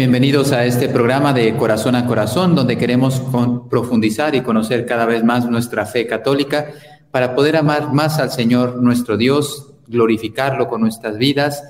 bienvenidos a este programa de Corazón a Corazón, donde queremos profundizar y conocer cada vez más nuestra fe católica para poder amar más al Señor nuestro Dios, glorificarlo con nuestras vidas,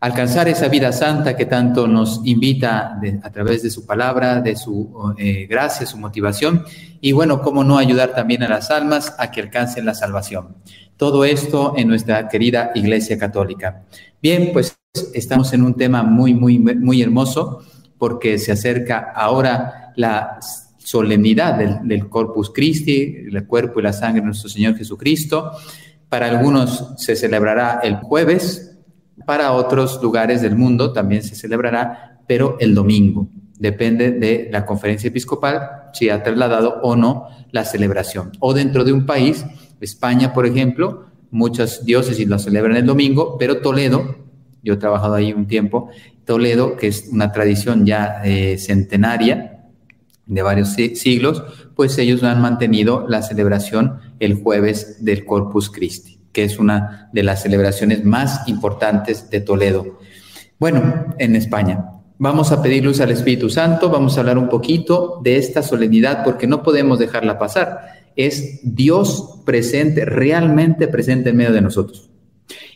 alcanzar esa vida santa que tanto nos invita a través de su palabra, de su eh, gracia, su motivación, y bueno, cómo no ayudar también a las almas a que alcancen la salvación. Todo esto en nuestra querida Iglesia Católica. Bien, pues estamos en un tema muy, muy, muy hermoso porque se acerca ahora la solemnidad del, Corpus Christi, el cuerpo y la sangre de nuestro Señor Jesucristo. Para algunos se celebrará el jueves, para otros lugares del mundo también se celebrará, pero el domingo. Depende de la conferencia episcopal si ha trasladado o no la celebración. O dentro de un país, España, por ejemplo, muchas diócesis lo celebran el domingo, pero Toledo yo he trabajado ahí un tiempo. Toledo, que es una tradición ya eh, centenaria de varios siglos, pues ellos han mantenido la celebración el jueves del Corpus Christi, que es una de las celebraciones más importantes de Toledo. Bueno, en España. Vamos a pedir luz al Espíritu Santo, vamos a hablar un poquito de esta solemnidad porque no podemos dejarla pasar. Es Dios presente, realmente presente en medio de nosotros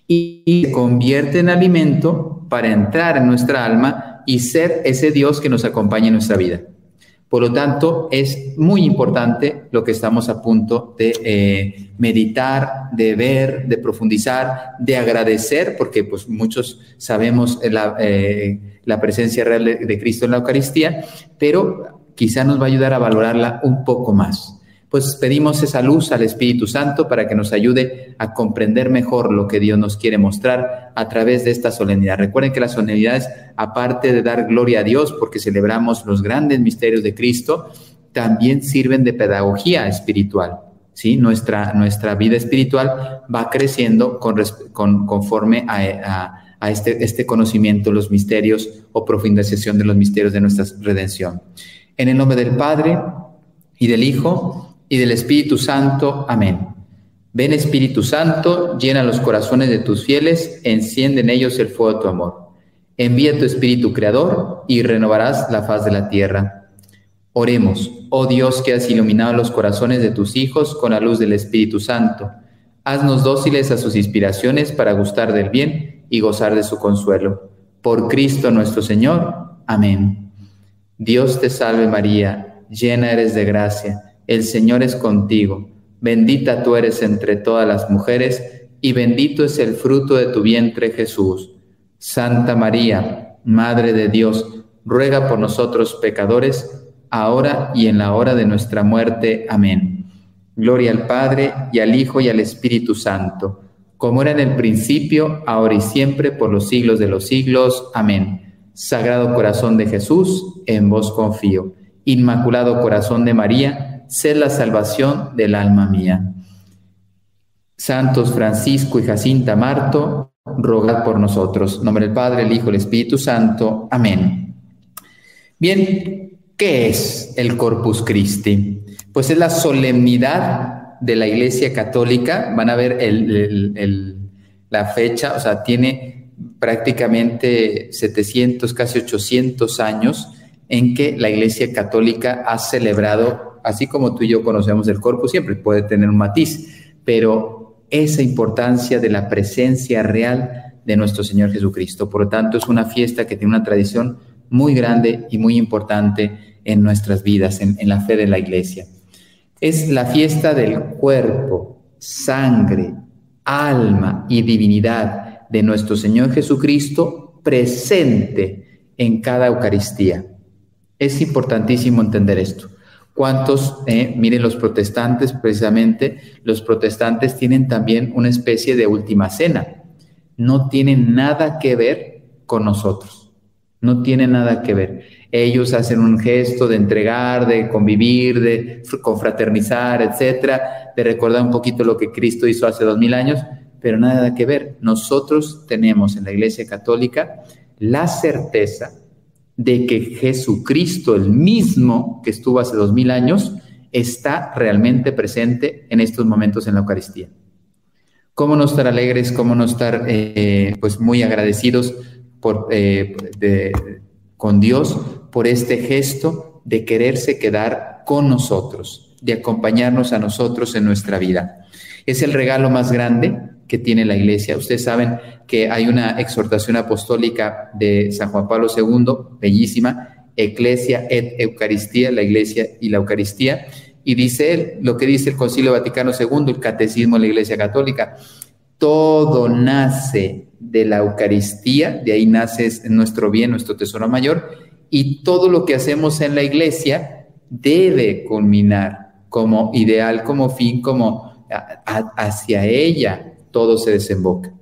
y convierte en alimento para entrar en nuestra alma y ser ese Dios que nos acompaña en nuestra vida. Por lo tanto, es muy importante lo que estamos a punto de eh, meditar, de ver, de profundizar, de agradecer, porque pues muchos sabemos la, eh, la presencia real de Cristo en la Eucaristía, pero quizá nos va a ayudar a valorarla un poco más pues pedimos esa luz al Espíritu Santo para que nos ayude a comprender mejor lo que Dios nos quiere mostrar a través de esta solemnidad. Recuerden que las solemnidades, aparte de dar gloria a Dios porque celebramos los grandes misterios de Cristo, también sirven de pedagogía espiritual. ¿sí? Nuestra, nuestra vida espiritual va creciendo con, conforme a, a este, este conocimiento, los misterios o profundización de los misterios de nuestra redención. En el nombre del Padre y del Hijo y del Espíritu Santo. Amén. Ven Espíritu Santo, llena los corazones de tus fieles, enciende en ellos el fuego de tu amor. Envía tu Espíritu Creador y renovarás la faz de la tierra. Oremos, oh Dios que has iluminado los corazones de tus hijos con la luz del Espíritu Santo. Haznos dóciles a sus inspiraciones para gustar del bien y gozar de su consuelo. Por Cristo nuestro Señor. Amén. Dios te salve María, llena eres de gracia el Señor es contigo, bendita tú eres entre todas las mujeres, y bendito es el fruto de tu vientre Jesús. Santa María, Madre de Dios, ruega por nosotros pecadores, ahora y en la hora de nuestra muerte. Amén. Gloria al Padre, y al Hijo, y al Espíritu Santo, como era en el principio, ahora y siempre, por los siglos de los siglos. Amén. Sagrado corazón de Jesús, en vos confío. Inmaculado corazón de María, sé la salvación del alma mía. Santos Francisco y Jacinta Marto, rogad por nosotros. nombre del Padre, el Hijo, el Espíritu Santo. Amén. Bien, ¿qué es el Corpus Christi? Pues es la solemnidad de la Iglesia Católica. Van a ver la fecha, o sea, tiene prácticamente 700, casi 800 años en que la Iglesia Católica ha celebrado así como tú y yo conocemos el cuerpo, siempre puede tener un matiz, pero esa importancia de la presencia real de nuestro Señor Jesucristo. Por lo tanto, es una fiesta que tiene una tradición muy grande y muy importante en nuestras vidas, en, la fe de la iglesia. Es la fiesta del cuerpo, sangre, alma y divinidad de nuestro Señor Jesucristo presente en cada Eucaristía. Es importantísimo entender esto. ¿Cuántos, eh, miren los protestantes, precisamente, los protestantes tienen también una especie de última cena. No tienen nada que ver con nosotros. No tienen nada que ver. Ellos hacen un gesto de entregar, de convivir, de confraternizar, etcétera, de recordar un poquito lo que Cristo hizo hace dos mil años, pero nada que ver. Nosotros tenemos en la Iglesia Católica la certeza de que Jesucristo, el mismo que estuvo hace dos mil años, está realmente presente en estos momentos en la Eucaristía. ¿Cómo no estar alegres? ¿Cómo no estar eh, pues muy agradecidos eh, con Dios por este gesto de quererse quedar con nosotros, de acompañarnos a nosotros en nuestra vida. Es el regalo más grande que tiene la iglesia. Ustedes saben que hay una exhortación apostólica de San Juan Pablo II, bellísima, Eclesia et Eucaristía, la iglesia y la Eucaristía, y dice él, lo que dice el Concilio Vaticano II, el Catecismo de la Iglesia Católica, todo nace de la Eucaristía, de ahí nace nuestro bien, nuestro tesoro mayor, y todo lo que hacemos en la iglesia debe culminar como ideal, como fin, como hacia ella todo se desemboca,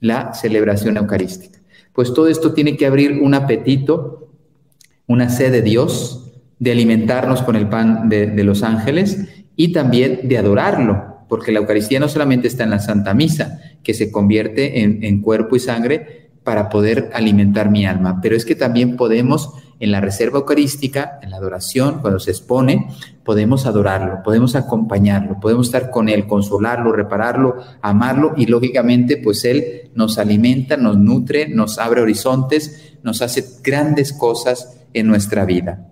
la celebración eucarística. Pues todo esto tiene que abrir un apetito, una sed de Dios, de alimentarnos con el pan de, los ángeles y también de adorarlo, porque la Eucaristía no solamente está en la Santa Misa, que se convierte en, cuerpo y sangre para poder alimentar mi alma, pero es que también podemos en la reserva eucarística, en la adoración, cuando se expone, podemos adorarlo, podemos acompañarlo, podemos estar con él, consolarlo, repararlo, amarlo y lógicamente pues él nos alimenta, nos nutre, nos abre horizontes, nos hace grandes cosas en nuestra vida.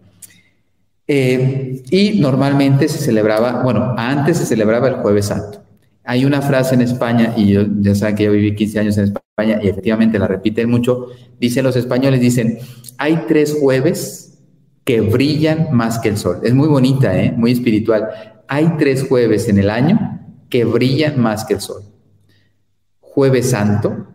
Eh, y normalmente se celebraba, bueno, antes se celebraba el jueves santo. Hay una frase en España, y yo ya saben que yo viví 15 años en España y efectivamente la repiten mucho, dicen los españoles, dicen, hay tres jueves que brillan más que el sol. Es muy bonita, ¿eh? muy espiritual. Hay tres jueves en el año que brillan más que el sol. Jueves Santo,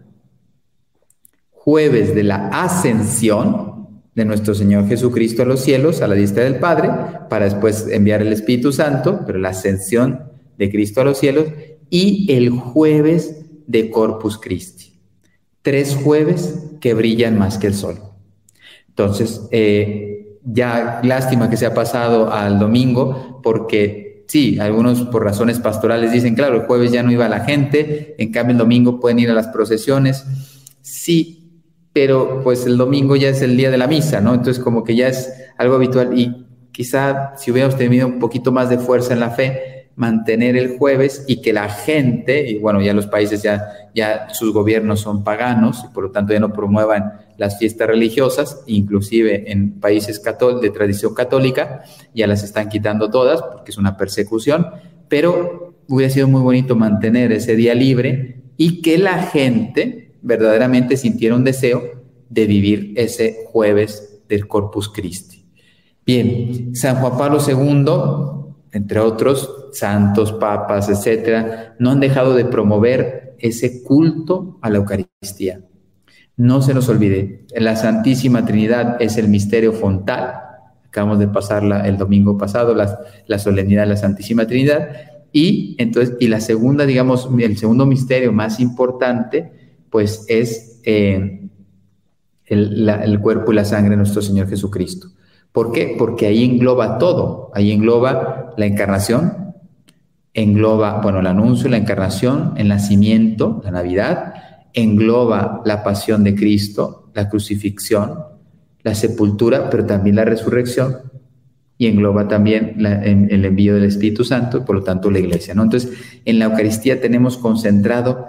jueves de la ascensión, de nuestro Señor Jesucristo a los cielos, a la diestra del Padre, para después enviar el Espíritu Santo, pero la ascensión de Cristo a los cielos, y el jueves de Corpus Christi. Tres jueves que brillan más que el sol. Entonces, eh, ya lástima que se ha pasado al domingo, porque sí, algunos por razones pastorales dicen, claro, el jueves ya no iba la gente, en cambio el domingo pueden ir a las procesiones. Sí, pero pues el domingo ya es el día de la misa, ¿no? Entonces como que ya es algo habitual y quizá si hubiéramos tenido un poquito más de fuerza en la fe, mantener el jueves y que la gente, y bueno, ya los países ya, ya sus gobiernos son paganos y por lo tanto ya no promuevan las fiestas religiosas, inclusive en países de tradición católica, ya las están quitando todas porque es una persecución, pero hubiera sido muy bonito mantener ese día libre y que la gente, verdaderamente sintieron deseo de vivir ese jueves del Corpus Christi. Bien, San Juan Pablo II, entre otros santos, papas, etcétera, no han dejado de promover ese culto a la Eucaristía. No se nos olvide, la Santísima Trinidad es el misterio fontal. Acabamos de pasarla el domingo pasado, la, la solemnidad de la Santísima Trinidad. Y entonces, y la segunda, digamos, el segundo misterio más importante pues es eh, el, cuerpo y la sangre de nuestro Señor Jesucristo. ¿Por qué? Porque ahí engloba todo, ahí engloba la encarnación, engloba, bueno, el anuncio, la encarnación, el nacimiento, la Navidad, engloba la pasión de Cristo, la crucifixión, la sepultura, pero también la resurrección, y engloba también el envío del Espíritu Santo, y por lo tanto la iglesia. ¿no? Entonces, en la Eucaristía tenemos concentrado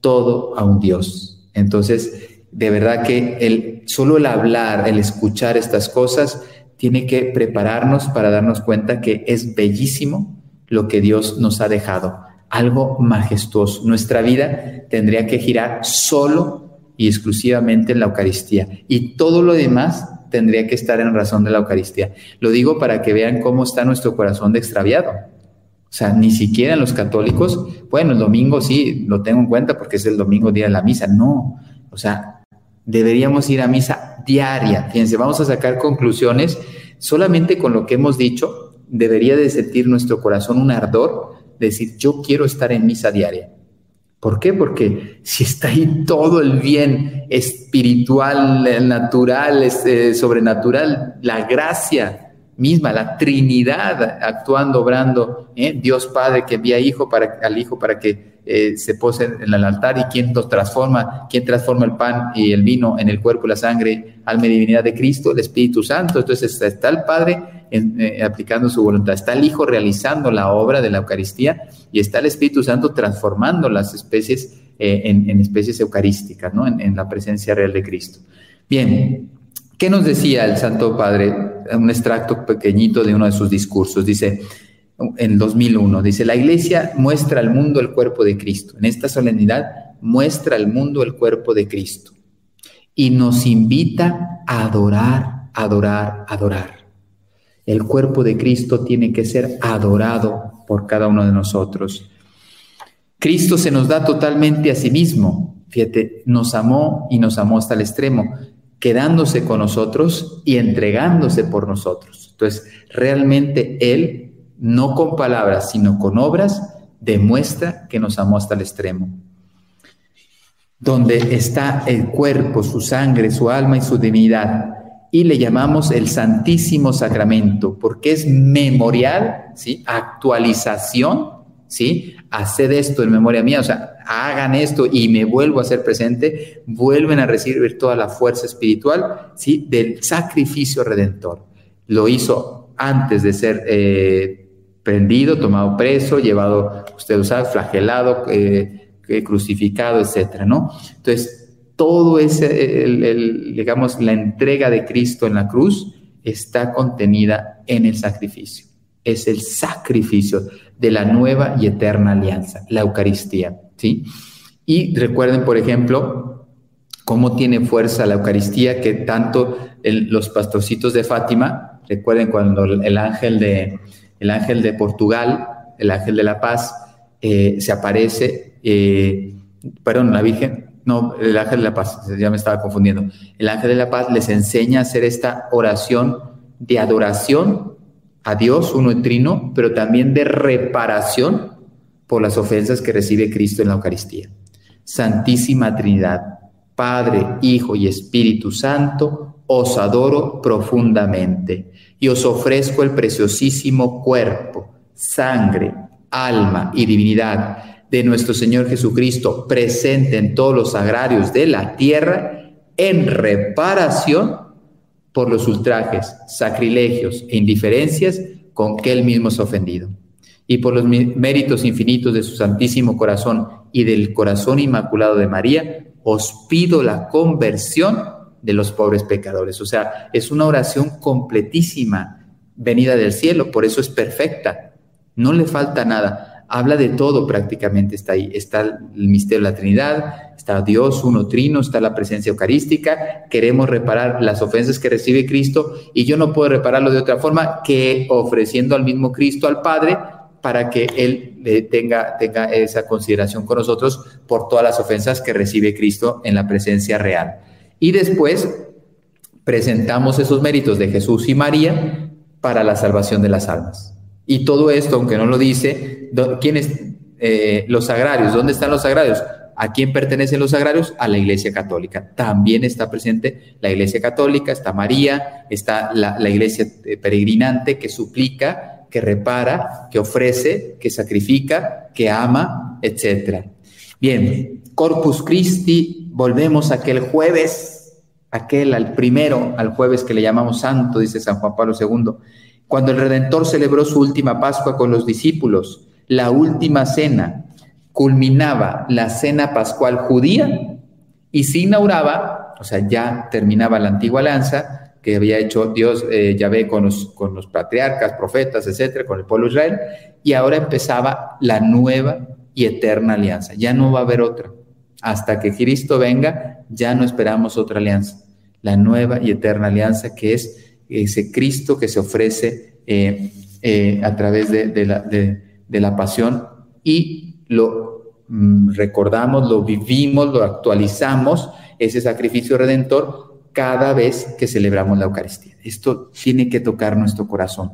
todo a un Dios. Entonces, de verdad que el, solo el hablar, el escuchar estas cosas, tiene que prepararnos para darnos cuenta que es bellísimo lo que Dios nos ha dejado, algo majestuoso. Nuestra vida tendría que girar solo y exclusivamente en la Eucaristía y todo lo demás tendría que estar en razón de la Eucaristía. Lo digo para que vean cómo está nuestro corazón de extraviado. O sea, ni siquiera los católicos, bueno, el domingo sí, lo tengo en cuenta porque es el domingo día de la misa. No, o sea, deberíamos ir a misa diaria. Fíjense, vamos a sacar conclusiones. Solamente con lo que hemos dicho, debería de sentir nuestro corazón un ardor, decir, yo quiero estar en misa diaria. ¿Por qué? Porque si está ahí todo el bien espiritual, natural, este, sobrenatural, la gracia misma, la Trinidad actuando, obrando, ¿eh? Dios Padre que envía hijo para, al Hijo para que eh, se pose en el altar y quien nos transforma, quien transforma el pan y el vino en el cuerpo y la sangre, alma y divinidad de Cristo, el Espíritu Santo. Entonces está el Padre eh, aplicando su voluntad, está el Hijo realizando la obra de la Eucaristía y está el Espíritu Santo transformando las especies en, especies eucarísticas, ¿no? en, en la presencia real de Cristo. Bien, ¿Qué nos decía el Santo Padre? Un extracto pequeñito de uno de sus discursos. Dice, en 2001, dice, la iglesia muestra al mundo el cuerpo de Cristo. En esta solemnidad muestra al mundo el cuerpo de Cristo. Y nos invita a adorar, adorar, adorar. El cuerpo de Cristo tiene que ser adorado por cada uno de nosotros. Cristo se nos da totalmente a sí mismo. Fíjate, nos amó y nos amó hasta el extremo quedándose con nosotros y entregándose por nosotros. Entonces, realmente Él, no con palabras, sino con obras, demuestra que nos amó hasta el extremo. Donde está el cuerpo, su sangre, su alma y su divinidad. Y le llamamos el Santísimo Sacramento, porque es memorial, ¿sí? actualización, ¿sí? haced esto en memoria mía, o sea, hagan esto y me vuelvo a ser presente, vuelven a recibir toda la fuerza espiritual ¿sí? del sacrificio redentor. Lo hizo antes de ser eh, prendido, tomado preso, llevado, usted sabe, flagelado, eh, crucificado, etcétera, ¿no? Entonces, todo ese, digamos, la entrega de Cristo en la cruz está contenida en el sacrificio. Es el sacrificio de la nueva y eterna alianza, la Eucaristía. ¿sí? Y recuerden, por ejemplo, cómo tiene fuerza la Eucaristía, que tanto los pastorcitos de Fátima, recuerden cuando el ángel de, el ángel de Portugal, el ángel de la paz, eh, se aparece, eh, perdón, la Virgen, no, el ángel de la paz, ya me estaba confundiendo, el ángel de la paz les enseña a hacer esta oración de adoración a Dios, uno trino, pero también de reparación por las ofensas que recibe Cristo en la Eucaristía. Santísima Trinidad, Padre, Hijo y Espíritu Santo, os adoro profundamente y os ofrezco el preciosísimo cuerpo, sangre, alma y divinidad de nuestro Señor Jesucristo, presente en todos los agrarios de la tierra, en reparación por los ultrajes, sacrilegios e indiferencias con que él mismo es ofendido. Y por los méritos infinitos de su Santísimo Corazón y del Corazón Inmaculado de María, os pido la conversión de los pobres pecadores. O sea, es una oración completísima, venida del cielo, por eso es perfecta. No le falta nada habla de todo prácticamente, está ahí. Está el misterio de la Trinidad, está Dios uno trino, está la presencia eucarística, queremos reparar las ofensas que recibe Cristo y yo no puedo repararlo de otra forma que ofreciendo al mismo Cristo al Padre para que Él tenga, tenga esa consideración con nosotros por todas las ofensas que recibe Cristo en la presencia real. Y después presentamos esos méritos de Jesús y María para la salvación de las almas. Y todo esto, aunque no lo dice, ¿quiénes? Eh, los agrarios, ¿dónde están los agrarios? ¿A quién pertenecen los agrarios? A la Iglesia Católica. También está presente la Iglesia Católica, está María, está la, la Iglesia eh, peregrinante que suplica, que repara, que ofrece, que sacrifica, que ama, etc. Bien, Corpus Christi, volvemos a aquel jueves, aquel al primero, al jueves que le llamamos santo, dice San Juan Pablo II cuando el Redentor celebró su última Pascua con los discípulos, la última cena culminaba la cena pascual judía y se inauguraba, o sea, ya terminaba la antigua alianza que había hecho Dios, eh, Yahvé, con los, con los patriarcas, profetas, etcétera, con el pueblo Israel, y ahora empezaba la nueva y eterna alianza. Ya no va a haber otra. Hasta que Cristo venga, ya no esperamos otra alianza. La nueva y eterna alianza que es ese Cristo que se ofrece eh, eh, a través de, la, pasión y lo mm, recordamos, lo vivimos, lo actualizamos, ese sacrificio redentor, cada vez que celebramos la Eucaristía. Esto tiene que tocar nuestro corazón.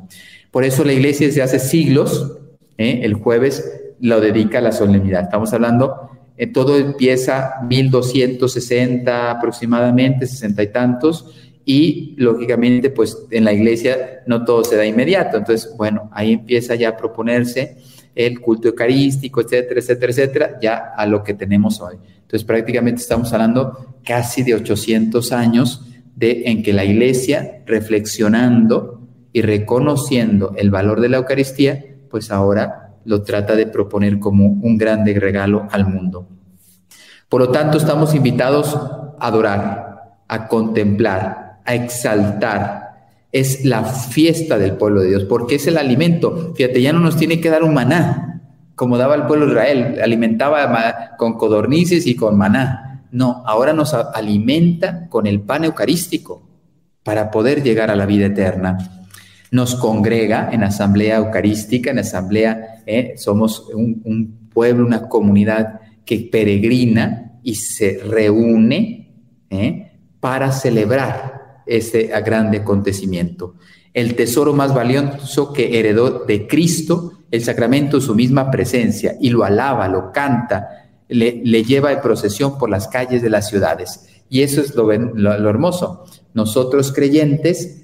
Por eso la iglesia desde hace siglos, eh, el jueves, lo dedica a la solemnidad. Estamos hablando, todo empieza 1260 aproximadamente, sesenta y tantos, y lógicamente pues en la iglesia no todo se da inmediato, entonces bueno, ahí empieza ya a proponerse el culto eucarístico, etcétera, etcétera, etcétera, ya a lo que tenemos hoy. Entonces prácticamente estamos hablando casi de 800 años de en que la iglesia reflexionando y reconociendo el valor de la Eucaristía, pues ahora lo trata de proponer como un grande regalo al mundo. Por lo tanto, estamos invitados a adorar, a contemplar, exaltar. Es la fiesta del pueblo de Dios, porque es el alimento. Fíjate, ya no nos tiene que dar un maná, como daba el pueblo de Israel, alimentaba con codornices y con maná. No, ahora nos alimenta con el pan eucarístico para poder llegar a la vida eterna. Nos congrega en asamblea eucarística, en asamblea, eh, somos un pueblo, una comunidad que peregrina y se reúne ¿eh? para celebrar ese grande acontecimiento. El tesoro más valioso que heredó de Cristo, el sacramento, su misma presencia, y lo alaba, lo canta, le, lleva en procesión por las calles de las ciudades. Y eso es lo, lo hermoso. Nosotros creyentes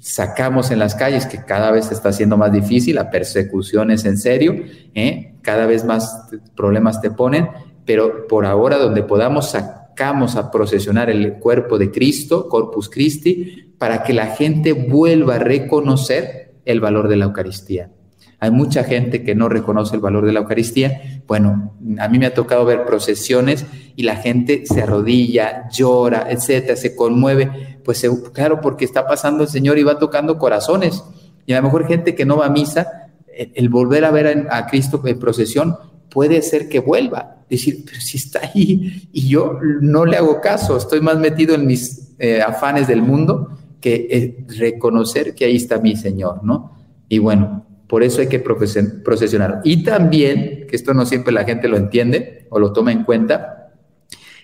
sacamos en las calles, que cada vez está siendo más difícil, la persecución es en serio, ¿eh? cada vez más problemas te ponen, pero por ahora donde podamos a procesionar el cuerpo de Cristo, Corpus Christi, para que la gente vuelva a reconocer el valor de la Eucaristía. Hay mucha gente que no reconoce el valor de la Eucaristía. Bueno, a mí me ha tocado ver procesiones y la gente se arrodilla, llora, etcétera, se conmueve. Pues claro, porque está pasando el Señor y va tocando corazones. Y a lo mejor gente que no va a misa, el, volver a ver a, Cristo en procesión puede ser que vuelva. Decir, pero si está ahí y yo no le hago caso, estoy más metido en mis eh, afanes del mundo que eh, reconocer que ahí está mi Señor, ¿no? Y bueno, por eso hay que procesionar. Y también, que esto no siempre la gente lo entiende o lo toma en cuenta,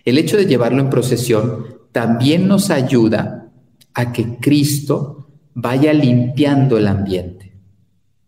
el hecho de llevarlo en procesión también nos ayuda a que Cristo vaya limpiando el ambiente.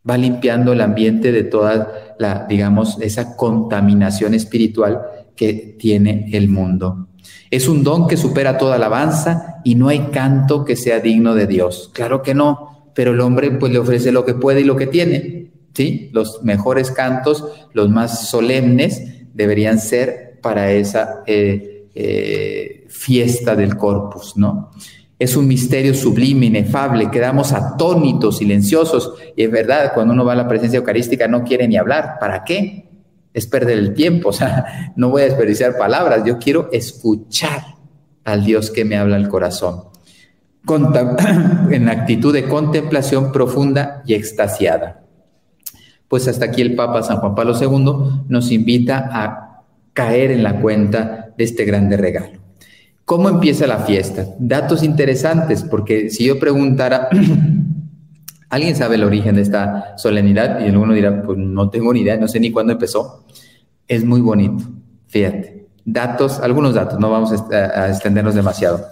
Va limpiando el ambiente de toda la, digamos, esa contaminación espiritual que tiene el mundo. Es un don que supera toda alabanza y no hay canto que sea digno de Dios. Claro que no pero el hombre pues le ofrece lo que puede y lo que tiene, ¿sí? Los mejores cantos, los más solemnes, deberían ser para esa eh, eh, fiesta del corpus, ¿no? Es un misterio sublime, inefable, quedamos atónitos, silenciosos, y es verdad, cuando uno va a la presencia eucarística no quiere ni hablar, ¿para qué? Es perder el tiempo, o sea, no voy a desperdiciar palabras, yo quiero escuchar al Dios que me habla al corazón. en actitud de contemplación profunda y extasiada. Pues hasta aquí el Papa San Juan Pablo II nos invita a caer en la cuenta de este grande regalo. ¿Cómo empieza la fiesta? Datos interesantes, porque si yo preguntara, ¿alguien sabe el origen de esta solemnidad? Y alguno dirá, pues no tengo ni idea, no sé ni cuándo empezó. Es muy bonito, fíjate. Datos, algunos datos, no vamos a extendernos demasiado.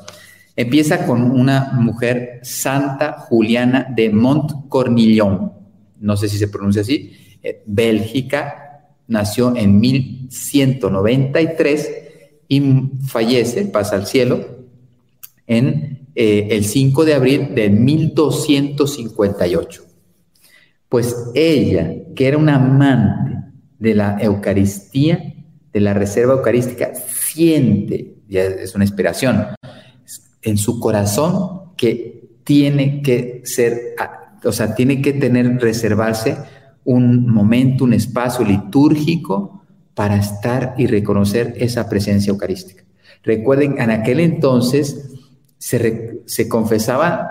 Empieza con una mujer Santa Juliana de Montcornillon, no sé si se pronuncia así, eh, Bélgica, nació en 1193 y fallece, pasa al cielo, en eh, el 5 de abril de 1258. Pues ella, que era una amante de la Eucaristía, de la reserva eucarística, siente, ya es una inspiración, en su corazón que tiene que ser, o sea, tiene que tener, reservarse un momento, un espacio litúrgico para estar y reconocer esa presencia eucarística. Recuerden, en aquel entonces se, se confesaba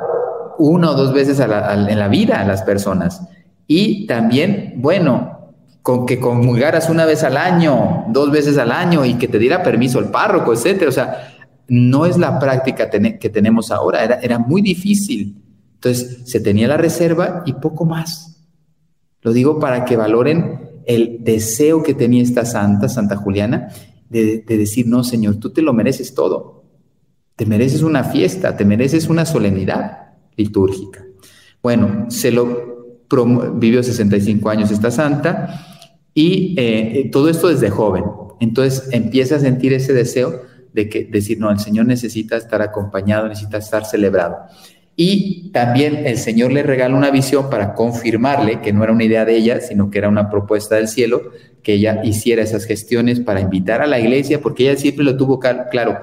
una o dos veces en la vida a las personas. Y también, bueno, con que comulgaras una vez al año, dos veces al año y que te diera permiso el párroco, etcétera. O sea, no es la práctica que tenemos ahora, era, era muy difícil. Entonces, se tenía la reserva y poco más. Lo digo para que valoren el deseo que tenía esta santa, Santa Juliana, de, decir, no, Señor, tú te lo mereces todo. Te mereces una fiesta, te mereces una solemnidad litúrgica. Bueno, se lo vivió 65 años esta santa y eh, todo esto desde joven. Entonces empieza a sentir ese deseo de que decir, no, el Señor necesita estar acompañado, necesita estar celebrado. Y también el Señor le regala una visión para confirmarle que no era una idea de ella, sino que era una propuesta del cielo, que ella hiciera esas gestiones para invitar a la iglesia, porque ella siempre lo tuvo claro,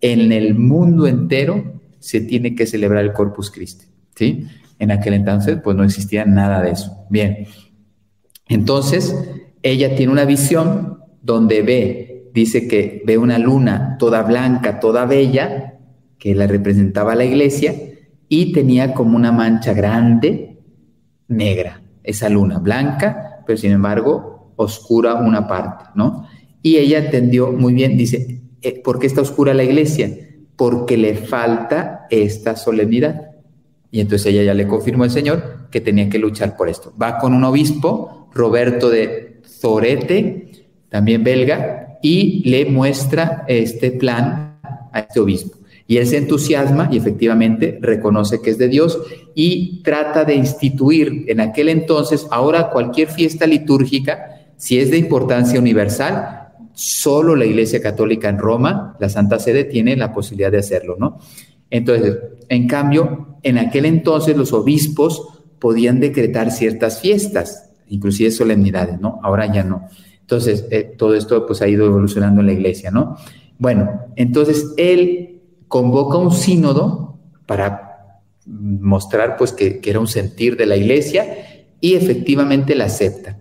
en el mundo entero se tiene que celebrar el Corpus Christi, ¿sí? En aquel entonces, pues no existía nada de eso. Bien, entonces ella tiene una visión donde ve dice que ve una luna toda blanca, toda bella, que la representaba la iglesia, y tenía como una mancha grande, negra, esa luna blanca, pero sin embargo oscura una parte, ¿no? Y ella entendió muy bien, dice, eh, ¿por qué está oscura la iglesia? Porque le falta esta solemnidad. Y entonces ella ya le confirmó al Señor que tenía que luchar por esto. Va con un obispo, Roberto de Zorete, también belga, y le muestra este plan a este obispo. Y él se entusiasma y efectivamente reconoce que es de Dios y trata de instituir en aquel entonces, ahora cualquier fiesta litúrgica, si es de importancia universal, solo la Iglesia Católica en Roma, la Santa Sede, tiene la posibilidad de hacerlo, ¿no? Entonces, en cambio, en aquel entonces los obispos podían decretar ciertas fiestas, inclusive solemnidades, ¿no? Ahora ya no. Entonces, eh, todo esto pues ha ido evolucionando en la Iglesia, ¿no? Bueno, entonces él convoca un sínodo para mostrar pues que, era un sentir de la iglesia y efectivamente la acepta.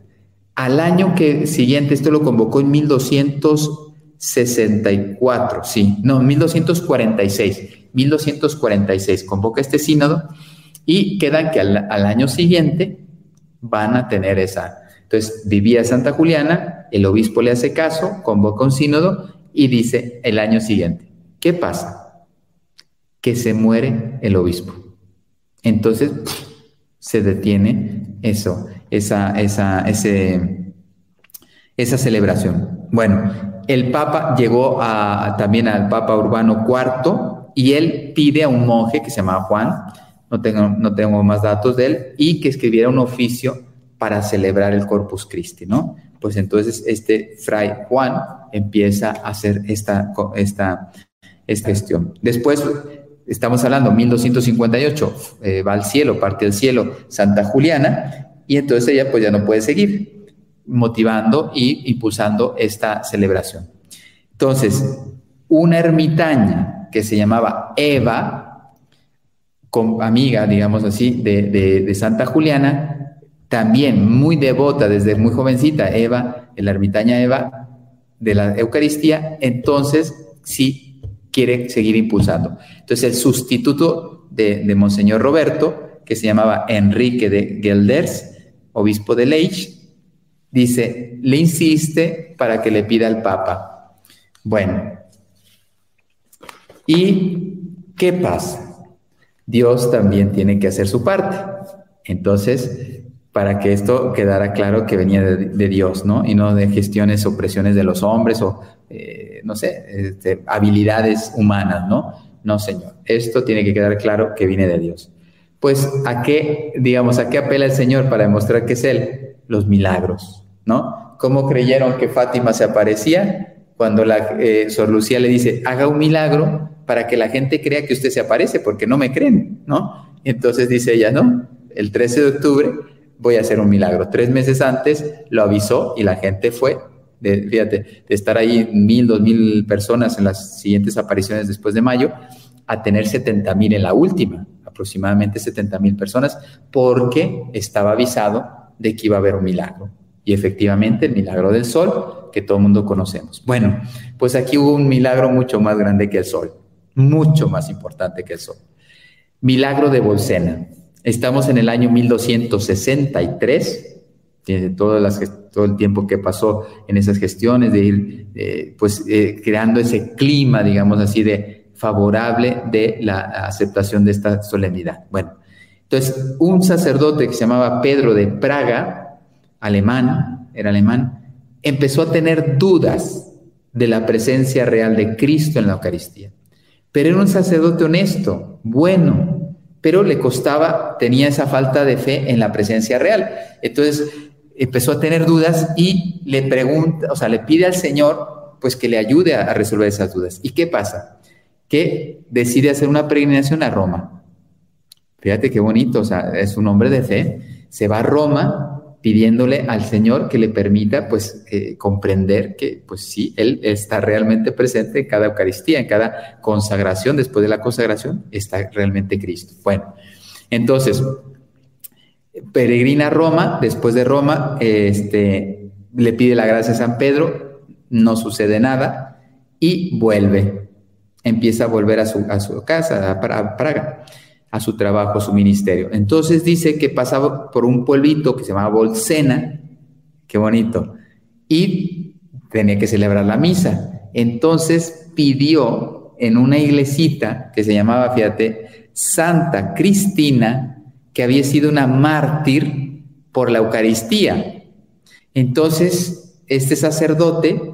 Al año que siguiente, esto lo convocó en 1264, sí, no, 1246, 1246, convoca este sínodo y quedan que al, al año siguiente van a tener esa. Entonces, vivía Santa Juliana, el obispo le hace caso, convoca un sínodo y dice el año siguiente, ¿qué pasa? Que se muere el obispo. Entonces se detiene eso, esa, esa, ese, esa celebración. Bueno, el Papa llegó a, también al Papa Urbano IV y él pide a un monje que se llamaba Juan, no tengo, no tengo más datos de él, y que escribiera un oficio para celebrar el Corpus Christi, ¿no? Pues entonces este fray Juan empieza a hacer esta, esta, esta gestión. Después estamos hablando 1258, eh, va al cielo, parte del cielo, Santa Juliana, y entonces ella pues ya no puede seguir motivando y impulsando esta celebración. Entonces, una ermitaña que se llamaba Eva, amiga, digamos así, de, de Santa Juliana, también muy devota desde muy jovencita, Eva, la ermitaña Eva de la Eucaristía, entonces sí quiere seguir impulsando. Entonces, el sustituto de, Monseñor Roberto, que se llamaba Enrique de Gelders, obispo de Leich, dice, le insiste para que le pida al Papa. Bueno, ¿y qué pasa? Dios también tiene que hacer su parte. Entonces, para que esto quedara claro que venía de, Dios, ¿no? Y no de gestiones o presiones de los hombres o, eh, no sé, este, habilidades humanas, ¿no? No, Señor. Esto tiene que quedar claro que viene de Dios. Pues, ¿a qué, digamos, a qué apela el Señor para demostrar que es Él? Los milagros, ¿no? ¿Cómo creyeron que Fátima se aparecía? Cuando la eh, Sor Lucía le dice, haga un milagro para que la gente crea que usted se aparece, porque no me creen, ¿no? Entonces dice ella, no, el 13 de octubre voy a hacer un milagro. Tres meses antes lo avisó y la gente fue, fíjate, de estar ahí mil, dos mil personas en las siguientes apariciones después de mayo, a tener 70 mil en la última, aproximadamente 70 mil personas, porque estaba avisado de que iba a haber un milagro. Y efectivamente, el milagro del sol, que todo el mundo conocemos. Bueno, pues aquí hubo un milagro mucho más grande que el sol, mucho más importante que el sol. Milagro de Bolsena. Estamos en el año 1263, tiene todo el tiempo que pasó en esas gestiones, de ir eh, pues, eh, creando ese clima, digamos así, de favorable de la aceptación de esta solemnidad. Bueno, entonces un sacerdote que se llamaba Pedro de Praga, alemán, era alemán, empezó a tener dudas de la presencia real de Cristo en la Eucaristía. Pero era un sacerdote honesto, bueno, pero le costaba, tenía esa falta de fe en la presencia real. Entonces empezó a tener dudas y le pregunta, o sea, le pide al Señor pues que le ayude a, resolver esas dudas. ¿Y qué pasa? Que decide hacer una peregrinación a Roma. Fíjate qué bonito, o sea, es un hombre de fe, se va a Roma pidiéndole al Señor que le permita pues eh, comprender que pues sí, Él está realmente presente en cada Eucaristía, en cada consagración, después de la consagración está realmente Cristo. Bueno, entonces, peregrina a Roma, después de Roma, este, le pide la gracia a San Pedro, no sucede nada y vuelve. empieza a volver a su, a su casa, a Praga, a su trabajo, a su ministerio. Entonces dice que pasaba por un pueblito que se llamaba Bolsena, qué bonito, y tenía que celebrar la misa. Entonces pidió en una iglesita que se llamaba, fíjate, Santa Cristina, que había sido una mártir por la Eucaristía. Entonces, este sacerdote,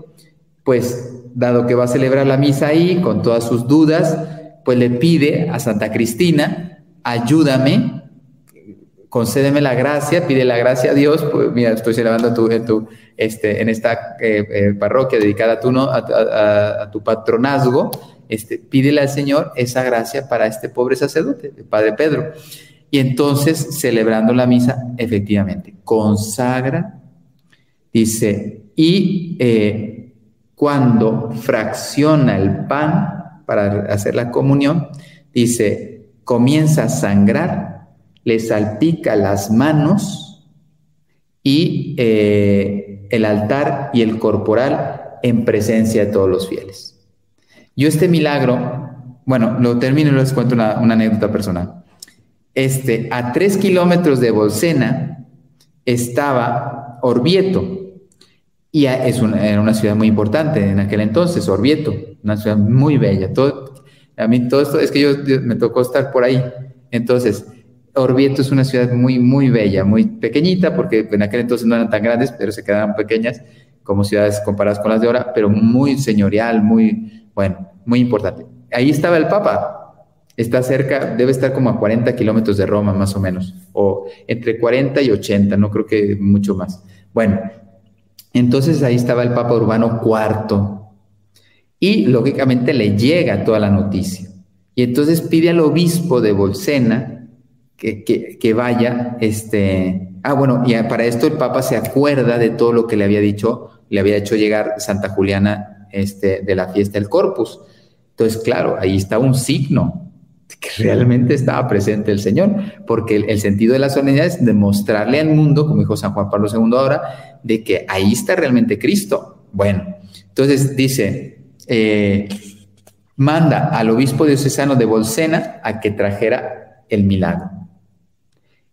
pues, dado que va a celebrar la misa ahí, con todas sus dudas, pues le pide a Santa Cristina, ayúdame, concédeme la gracia, pide la gracia a Dios, pues mira, estoy celebrando tu, en, este, esta eh, eh, parroquia dedicada a tu, ¿no? a, tu patronazgo, este, pídele al Señor esa gracia para este pobre sacerdote, el Padre Pedro. Y entonces, celebrando la misa, efectivamente, consagra, dice, y eh, cuando fracciona el pan, para hacer la comunión, dice, comienza a sangrar, le salpica las manos y eh, el altar y el corporal en presencia de todos los fieles. Yo este milagro, bueno, lo termino y les cuento una, anécdota personal. Este, a tres kilómetros de Bolsena estaba Orvieto, y es una, una ciudad muy importante en aquel entonces, Orvieto una ciudad muy bella. Todo, a mí todo esto es que yo, me tocó estar por ahí. Entonces, Orvieto es una ciudad muy, muy bella, muy pequeñita, porque en aquel entonces no eran tan grandes, pero se quedaban pequeñas como ciudades comparadas con las de ahora, pero muy señorial, muy, bueno, muy importante. Ahí estaba el Papa. Está cerca, debe estar como a 40 kilómetros de Roma, más o menos, o entre 40 y 80, no creo que mucho más. Bueno, entonces ahí estaba el Papa Urbano IV, y lógicamente le llega toda la noticia. Y entonces pide al obispo de Bolsena que, que, vaya, este, ah, bueno, y para esto el Papa se acuerda de todo lo que le había dicho, le había hecho llegar Santa Juliana este, de la fiesta del Corpus. Entonces, claro, ahí está un signo que realmente estaba presente el Señor, porque el, sentido de la solemnidad es demostrarle al mundo, como dijo San Juan Pablo II ahora, de que ahí está realmente Cristo. Bueno, entonces dice, eh, manda al obispo diocesano de Bolsena a que trajera el milagro.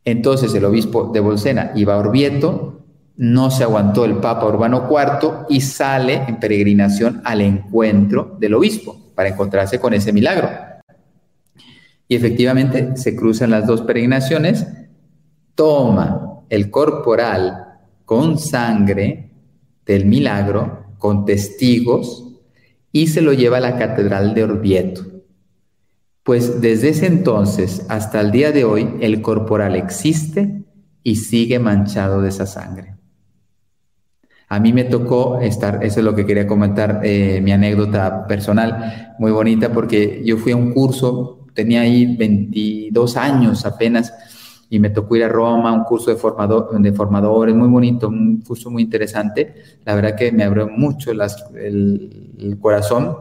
Entonces el obispo de Bolsena iba a Orvieto, no se aguantó el Papa Urbano IV y sale en peregrinación al encuentro del obispo para encontrarse con ese milagro. Y efectivamente se cruzan las dos peregrinaciones, toma el corporal con sangre del milagro, con testigos, y se lo lleva a la Catedral de Orvieto. Pues desde ese entonces hasta el día de hoy el corporal existe y sigue manchado de esa sangre. A mí me tocó estar, eso es lo que quería comentar, eh, mi anécdota personal, muy bonita, porque yo fui a un curso, tenía ahí 22 años apenas, y me tocó ir a Roma, un curso de, formador, de formadores, muy bonito, un curso muy interesante. La verdad que me abrió mucho el, corazón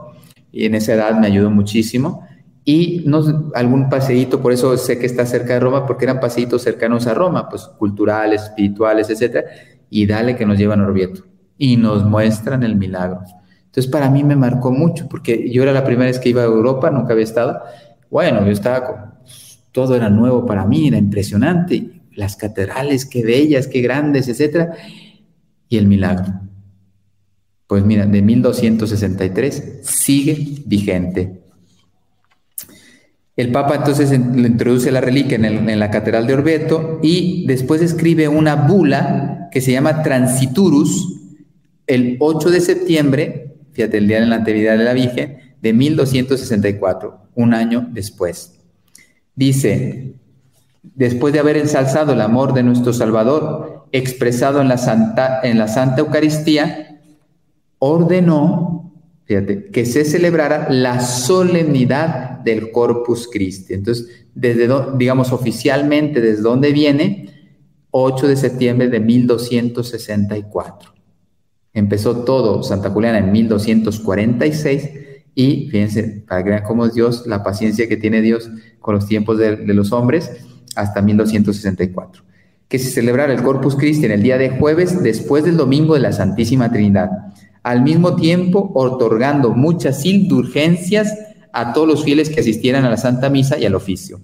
y en esa edad me ayudó muchísimo. Y no, algún paseíto, por eso sé que está cerca de Roma, porque eran paseitos cercanos a Roma, pues culturales, espirituales, etcétera. Y dale que nos llevan a Orvieto y nos muestran el milagro. Entonces para mí me marcó mucho, porque yo era la primera vez que iba a Europa, nunca había estado. Bueno, yo estaba con todo era nuevo para mí, era impresionante. Las catedrales, qué bellas, qué grandes, etc. Y el milagro. Pues mira, de 1263 sigue vigente. El Papa entonces introduce la reliquia en, en, la Catedral de Orbeto y después escribe una bula que se llama Transiturus el 8 de septiembre, fíjate, el día de la Natividad de la Virgen, de 1264, un año después. Dice, después de haber ensalzado el amor de nuestro Salvador, expresado en la Santa, en la Santa Eucaristía, ordenó, fíjate, que se celebrara la solemnidad del Corpus Christi. Entonces, desde, digamos, oficialmente, ¿desde dónde viene? 8 de septiembre de 1264. Empezó todo Santa Juliana en 1246 y fíjense, para que vean cómo es Dios, la paciencia que tiene Dios con los tiempos de, los hombres, hasta 1264. Que se celebrara el Corpus Christi en el día de jueves después del domingo de la Santísima Trinidad, al mismo tiempo otorgando muchas indulgencias a todos los fieles que asistieran a la Santa Misa y al oficio.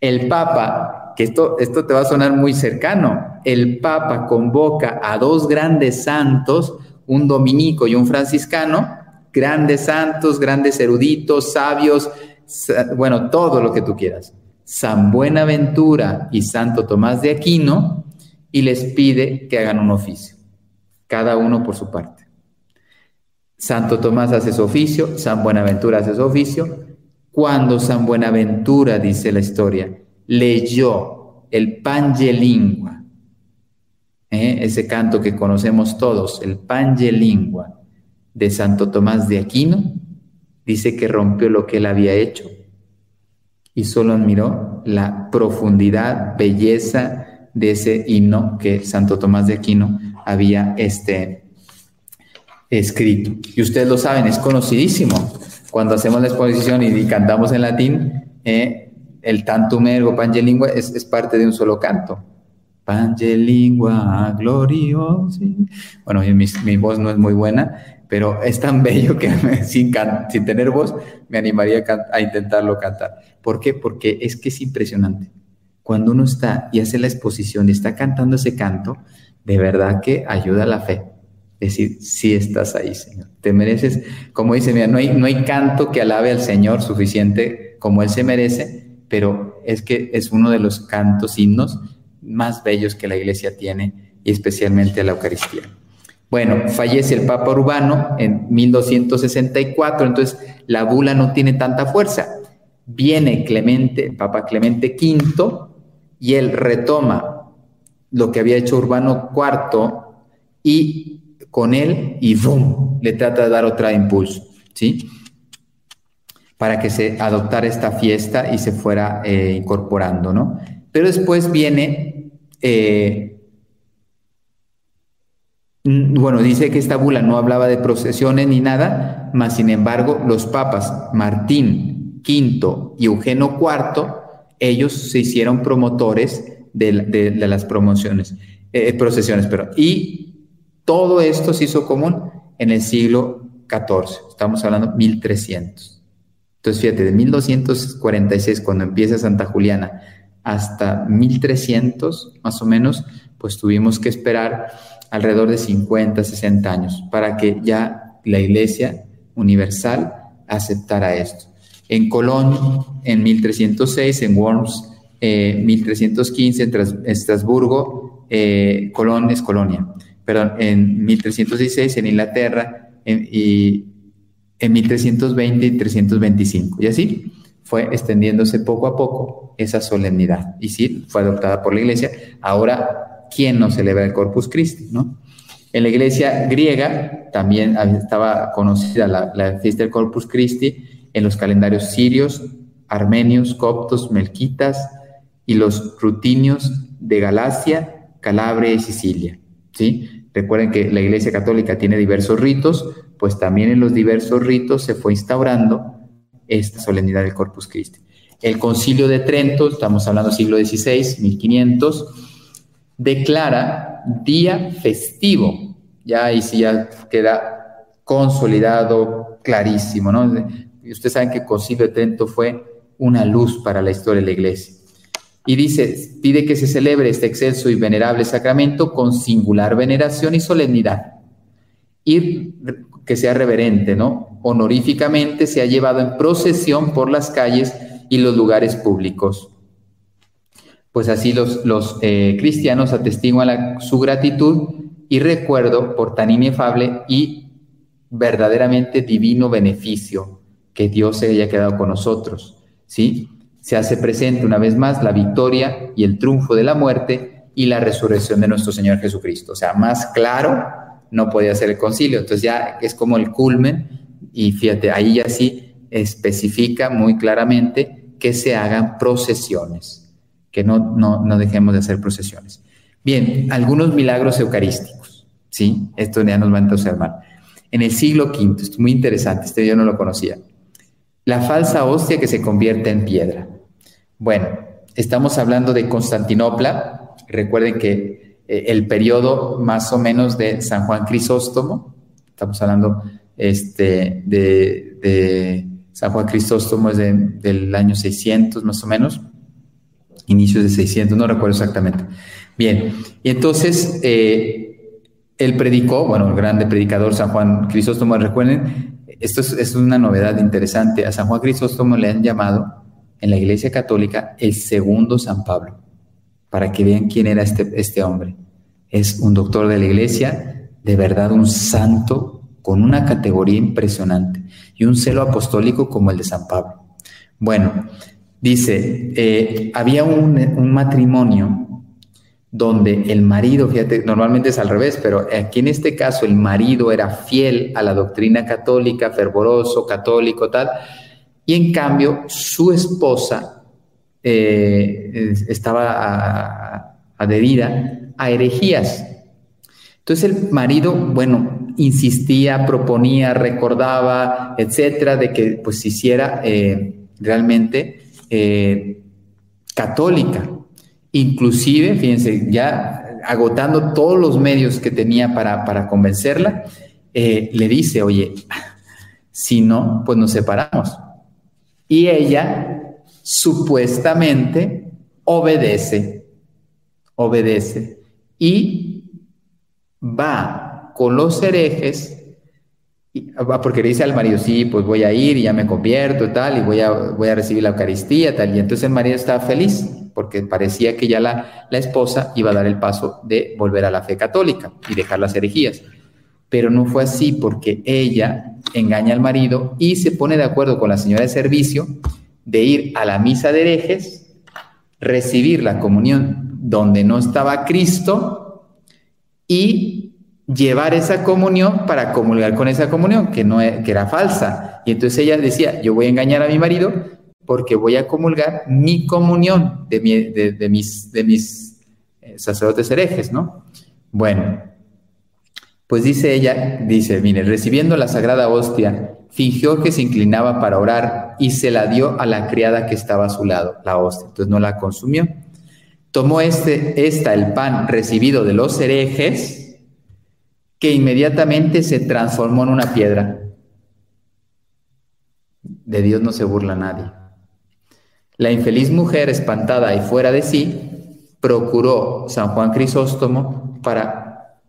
El Papa, que esto, esto te va a sonar muy cercano, el Papa convoca a dos grandes santos, un dominico y un franciscano, grandes santos, grandes eruditos, sabios, bueno, todo lo que tú quieras. San Buenaventura y Santo Tomás de Aquino, y les pide que hagan un oficio, cada uno por su parte. Santo Tomás hace su oficio, San Buenaventura hace su oficio. Cuando San Buenaventura, dice la historia, leyó el Pangelingua, ¿eh? ese canto que conocemos todos, el Pangelingua de Santo Tomás de Aquino, dice que rompió lo que él había hecho y solo admiró la profundidad, belleza de ese himno que Santo Tomás de Aquino había este, escrito. Y ustedes lo saben, es conocidísimo. Cuando hacemos la exposición y, cantamos en latín, eh, el tantum ergo pangelingua es, es parte de un solo canto. Pangelingua gloriosi. Bueno, mi, mi, voz no es muy buena, pero es tan bello que sin, tener voz me animaría a, a intentarlo cantar. ¿Por qué? Porque es que es impresionante. Cuando uno está y hace la exposición y está cantando ese canto, de verdad que ayuda a la fe decir, sí estás ahí, Señor. Te mereces, como dice, mira, no hay, no hay canto que alabe al Señor suficiente como Él se merece, pero es que es uno de los cantos, himnos más bellos que la iglesia tiene, y especialmente la Eucaristía. Bueno, fallece el Papa Urbano en 1264, entonces la bula no tiene tanta fuerza. Viene Clemente, el Papa Clemente V, y él retoma lo que había hecho Urbano IV y con él y ¡boom! le trata de dar otra impulso, ¿sí? Para que se adoptara esta fiesta y se fuera eh, incorporando, ¿no? Pero después viene, eh, bueno, dice que esta bula no hablaba de procesiones ni nada, mas sin embargo los papas Martín V y Eugenio IV, ellos se hicieron promotores de, las promociones, eh, procesiones, pero y todo esto se hizo común en el siglo XIV, estamos hablando 1300. Entonces, fíjate, de 1246, cuando empieza Santa Juliana, hasta 1300, más o menos, pues tuvimos que esperar alrededor de 50, 60 años para que ya la Iglesia Universal aceptara esto. En Colón, en 1306, en Worms, 1315, eh, en Estrasburgo, eh, Colón es colonia perdón, en 1316 en Inglaterra y en 1320 y 325. Y así fue extendiéndose poco a poco esa solemnidad. Y sí, fue adoptada por la iglesia. Ahora, ¿quién no celebra el Corpus Christi? ¿no? En la iglesia griega también estaba conocida la, fiesta del Corpus Christi en los calendarios sirios, armenios, coptos, melquitas y los rutinios de Galacia, Calabria y Sicilia. ¿sí? Recuerden que la Iglesia Católica tiene diversos ritos, pues también en los diversos ritos se fue instaurando esta solemnidad del Corpus Christi. El Concilio de Trento, estamos hablando siglo XVI, 1500, declara día festivo. Ya ahí sí ya queda consolidado, clarísimo, ¿no? Ustedes saben que Concilio de Trento fue una luz para la historia de la Iglesia y dice, pide que se celebre este excelso y venerable sacramento con singular veneración y solemnidad y que sea reverente, ¿no? Honoríficamente se ha llevado en procesión por las calles y los lugares públicos. Pues así los, los eh, cristianos atestiguan su gratitud y recuerdo por tan inefable y verdaderamente divino beneficio que Dios se haya quedado con nosotros, ¿sí? se hace presente una vez más la victoria y el triunfo de la muerte y la resurrección de nuestro Señor Jesucristo. O sea, más claro no podía ser el concilio. Entonces ya es como el culmen y fíjate, ahí ya sí especifica muy claramente que se hagan procesiones, que no, no, no dejemos de hacer procesiones. Bien, algunos milagros eucarísticos, ¿sí? Esto ya nos va a entusiasmar. En el siglo V, es muy interesante, este yo no lo conocía, la falsa hostia que se convierte en piedra. Bueno, estamos hablando de Constantinopla. Recuerden que eh, el periodo más o menos de San Juan Crisóstomo, estamos hablando este, de, San Juan Crisóstomo es del año 600 más o menos, inicios de 600, no recuerdo exactamente. Bien, y entonces eh, él predicó, bueno, el grande predicador San Juan Crisóstomo, recuerden, esto es, es, una novedad interesante, a San Juan Crisóstomo le han llamado en la Iglesia Católica el segundo San Pablo, para que vean quién era este, este hombre. Es un doctor de la Iglesia, de verdad un santo con una categoría impresionante y un celo apostólico como el de San Pablo. Bueno, dice, eh, había un, matrimonio donde el marido, fíjate, normalmente es al revés, pero aquí en este caso el marido era fiel a la doctrina católica, fervoroso, católico, tal, y en cambio su esposa eh, estaba adherida a herejías. Entonces el marido, bueno, insistía, proponía, recordaba, etcétera, de que pues hiciera eh, realmente eh, católica. Inclusive, fíjense, ya agotando todos los medios que tenía para, para convencerla, eh, le dice, oye, si no, pues nos separamos. Y ella supuestamente obedece, obedece y va con los herejes, porque le dice al marido, sí, pues voy a ir y ya me convierto y tal, y voy a, voy a recibir la Eucaristía tal. Y entonces el marido estaba feliz, porque parecía que ya la, la esposa iba a dar el paso de volver a la fe católica y dejar las herejías. Pero no fue así, porque ella engaña al marido y se pone de acuerdo con la señora de servicio de ir a la misa de herejes, recibir la comunión donde no estaba Cristo y llevar esa comunión para comulgar con esa comunión, que, no, e, que era falsa. Y entonces ella decía, yo voy a engañar a mi marido porque voy a comulgar mi comunión de, de, mis, de mis eh, sacerdotes herejes, ¿no? Bueno, pues dice ella, dice, mire, recibiendo la sagrada hostia, fingió que se inclinaba para orar y se la dio a la criada que estaba a su lado, la hostia, entonces no la consumió. Tomó este, esta, el pan recibido de los herejes, que inmediatamente se transformó en una piedra. De Dios no se burla nadie. La infeliz mujer, espantada y fuera de sí, procuró San Juan Crisóstomo para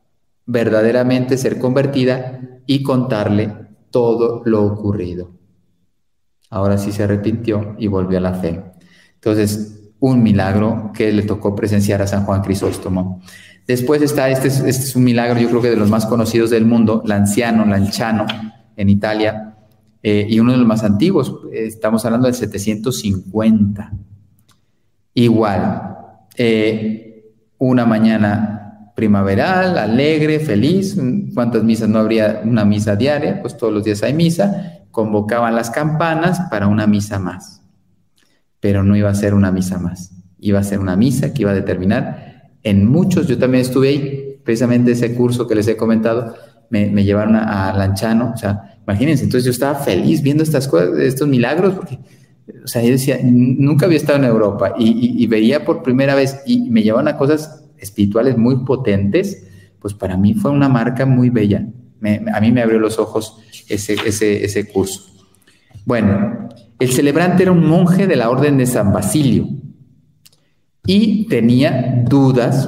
verdaderamente ser convertida y contarle todo lo ocurrido. Ahora sí se arrepintió y volvió a la fe. Entonces, un milagro que le tocó presenciar a San Juan Crisóstomo. Después está, este, este es, un milagro, yo creo que de los más conocidos del mundo, Lanciano, Lanciano, en Italia, eh, y uno de los más antiguos, estamos hablando del 750. Igual, eh, una mañana primaveral, alegre, feliz, ¿cuántas misas no habría una misa diaria? Pues todos los días hay misa, convocaban las campanas para una misa más, pero no iba a ser una misa más, iba a ser una misa que iba a determinar en muchos, yo también estuve ahí, precisamente ese curso que les he comentado, me, llevaron a, Lanchano, o sea, imagínense, entonces yo estaba feliz viendo estas cosas, estos milagros, porque, o sea, yo decía, nunca había estado en Europa y, veía por primera vez y me llevaban a cosas espirituales muy potentes, pues para mí fue una marca muy bella. a mí me abrió los ojos ese, ese, ese curso. Bueno, el celebrante era un monje de la orden de San Basilio, y tenía dudas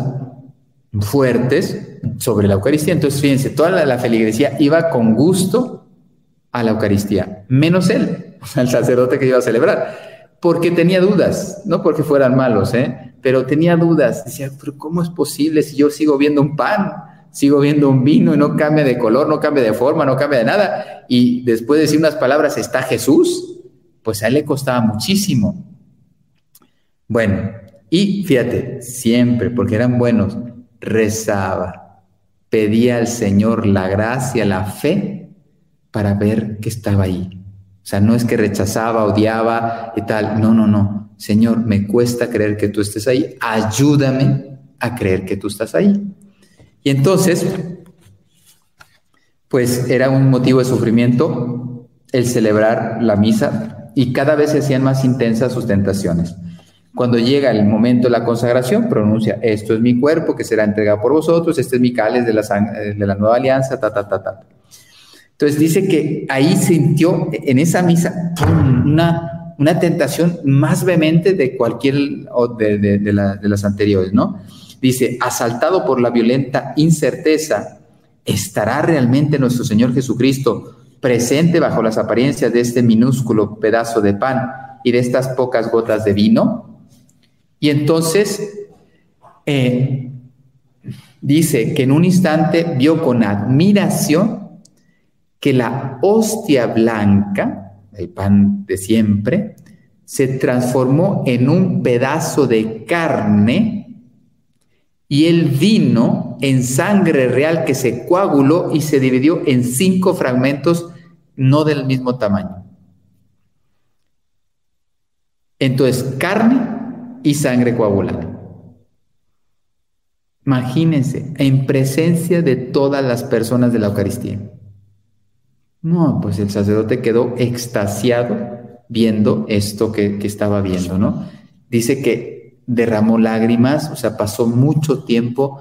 fuertes sobre la Eucaristía. Entonces, fíjense, toda la, feligresía iba con gusto a la Eucaristía, menos él, el sacerdote que iba a celebrar, porque tenía dudas, no porque fueran malos, ¿eh? pero tenía dudas. Decía, pero ¿cómo es posible si yo sigo viendo un pan? Sigo viendo un vino y no cambia de color, no cambia de forma, no cambia de nada. Y después de decir unas palabras, está Jesús. Pues a él le costaba muchísimo. Bueno, y fíjate, siempre, porque eran buenos, rezaba, pedía al Señor la gracia, la fe, para ver que estaba ahí. O sea, no es que rechazaba, odiaba y tal. No, no, no. Señor, me cuesta creer que tú estés ahí. Ayúdame a creer que tú estás ahí. Y entonces, pues era un motivo de sufrimiento el celebrar la misa y cada vez se hacían más intensas sus tentaciones. Cuando llega el momento de la consagración, pronuncia, esto es mi cuerpo que será entregado por vosotros, este es mi cáliz de la, la nueva alianza, ta, ta, ta, ta. Entonces dice que ahí sintió en esa misa una, tentación más vehemente de cualquier de, de las anteriores, ¿no? Dice, asaltado por la violenta incerteza, ¿estará realmente nuestro Señor Jesucristo presente bajo las apariencias de este minúsculo pedazo de pan y de estas pocas gotas de vino? Y entonces eh, dice que en un instante vio con admiración que la hostia blanca, el pan de siempre, se transformó en un pedazo de carne y el vino en sangre real que se coaguló y se dividió en cinco fragmentos no del mismo tamaño. Entonces, carne y sangre coagulada. Imagínense, en presencia de todas las personas de la Eucaristía. No, pues el sacerdote quedó extasiado viendo esto que, estaba viendo, ¿no? Dice que derramó lágrimas, o sea, pasó mucho tiempo,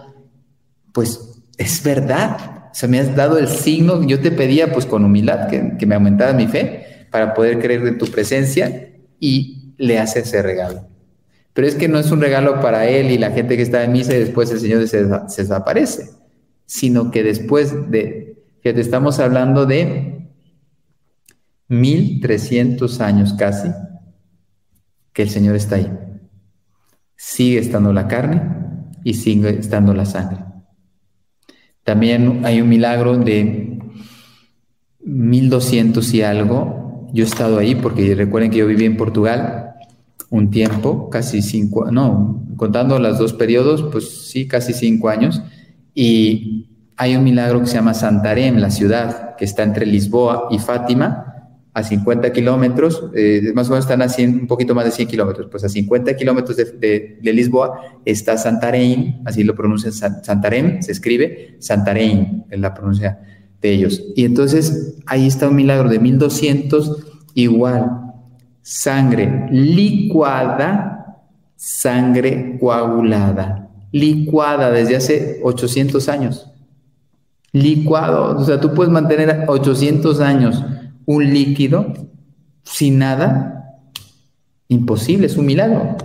pues es verdad, o sea, me has dado el signo, yo te pedía pues con humildad que, que me aumentara mi fe para poder creer en tu presencia y le hace ese regalo. Pero es que no es un regalo para él y la gente que está en misa y después el Señor se, desaparece, sino que después de Fíjate, estamos hablando de 1300 años casi que el Señor está ahí. Sigue estando la carne y sigue estando la sangre. También hay un milagro de 1200 y algo. Yo he estado ahí porque recuerden que yo viví en Portugal un tiempo, casi cinco, no, contando los dos periodos, pues sí, casi cinco años. Y hay un milagro que se llama Santarém, la ciudad, que está entre Lisboa y Fátima, a 50 kilómetros, eh, más o menos están a un poquito más de 100 kilómetros, pues a 50 kilómetros de, Lisboa está Santarém, así lo pronuncian Santarém, se escribe Santarém, es la pronuncia de ellos. Y entonces ahí está un milagro de 1200, igual, sangre licuada, sangre coagulada, licuada desde hace 800 años licuado. O sea, tú puedes mantener 800 años un líquido sin nada. Imposible, es un milagro.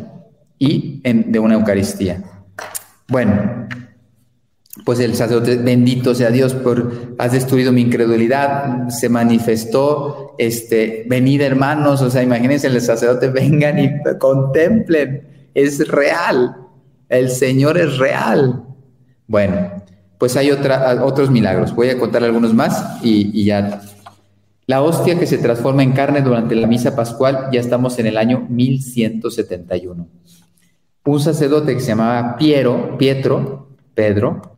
Y de una Eucaristía. Bueno, pues el sacerdote, bendito sea Dios, por has destruido mi incredulidad, se manifestó, este, venid hermanos, o sea, imagínense, el sacerdote vengan y contemplen, es real, el Señor es real. Bueno, pues hay otros milagros. Voy a contar algunos más y, ya. La hostia que se transforma en carne durante la misa pascual, ya estamos en el año 1171. Un sacerdote que se llamaba Piero, Pietro, Pedro,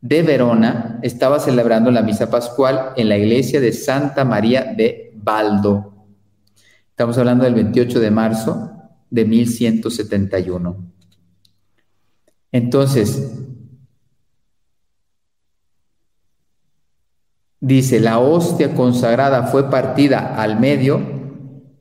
de Verona, estaba celebrando la misa pascual en la iglesia de Santa María de Baldo. Estamos hablando del 28 de marzo de 1171. Entonces, Dice, la hostia consagrada fue partida al medio